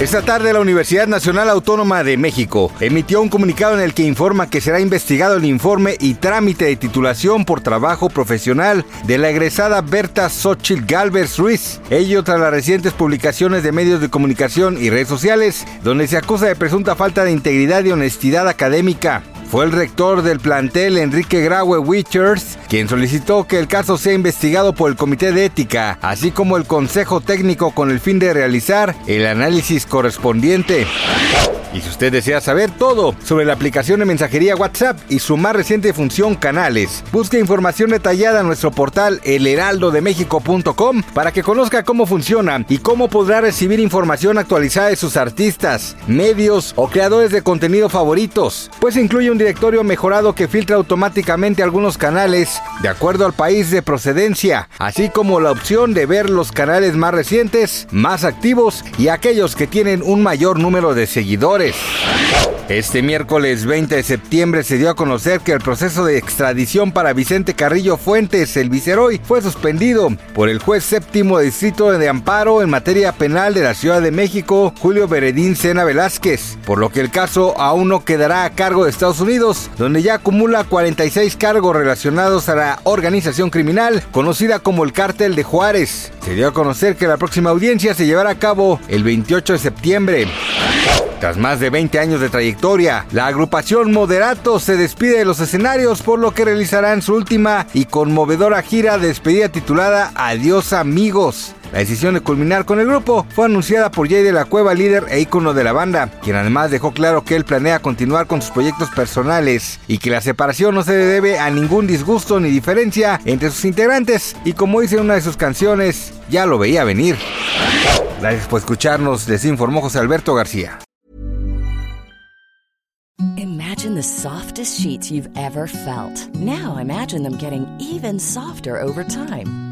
Esta tarde la Universidad Nacional Autónoma de México emitió un comunicado en el que informa que será investigado el informe y trámite de titulación por trabajo profesional de la egresada Berta Xochitl Galvez Ruiz, ello tras las recientes publicaciones de medios de comunicación y redes sociales, donde se acusa de presunta falta de integridad y honestidad académica. Fue el rector del plantel, Enrique Graue Wichers, quien solicitó que el caso sea investigado por el Comité de Ética, así como el Consejo Técnico con el fin de realizar el análisis correspondiente. Y si usted desea saber todo sobre la aplicación de mensajería WhatsApp y su más reciente función canales, busque información detallada en nuestro portal elheraldodemexico.com para que conozca cómo funciona y cómo podrá recibir información actualizada de sus artistas, medios o creadores de contenido favoritos, pues incluye un directorio mejorado que filtra automáticamente algunos canales de acuerdo al país de procedencia, así como la opción de ver los canales más recientes, más activos y aquellos que tienen un mayor número de seguidores. Este miércoles 20 de septiembre se dio a conocer que el proceso de extradición para Vicente Carrillo Fuentes, el viceroy, fue suspendido por el juez séptimo de distrito de amparo en materia penal de la Ciudad de México, Julio Beredín Sena Velázquez, por lo que el caso aún no quedará a cargo de Estados Unidos, donde ya acumula 46 cargos relacionados a la organización criminal conocida como el Cártel de Juárez. Se dio a conocer que la próxima audiencia se llevará a cabo el 28 de septiembre. Tras más de 20 años de trayectoria, la agrupación Moderato se despide de los escenarios por lo que realizarán su última y conmovedora gira de despedida titulada Adiós amigos. La decisión de culminar con el grupo fue anunciada por Jay de la Cueva, líder e ícono de la banda, quien además dejó claro que él planea continuar con sus proyectos personales y que la separación no se debe a ningún disgusto ni diferencia entre sus integrantes y como dice una de sus canciones, ya lo veía venir. Gracias por escucharnos, les informó José Alberto García. Imagine the softest sheets you've ever felt. Now imagine them getting even softer over time.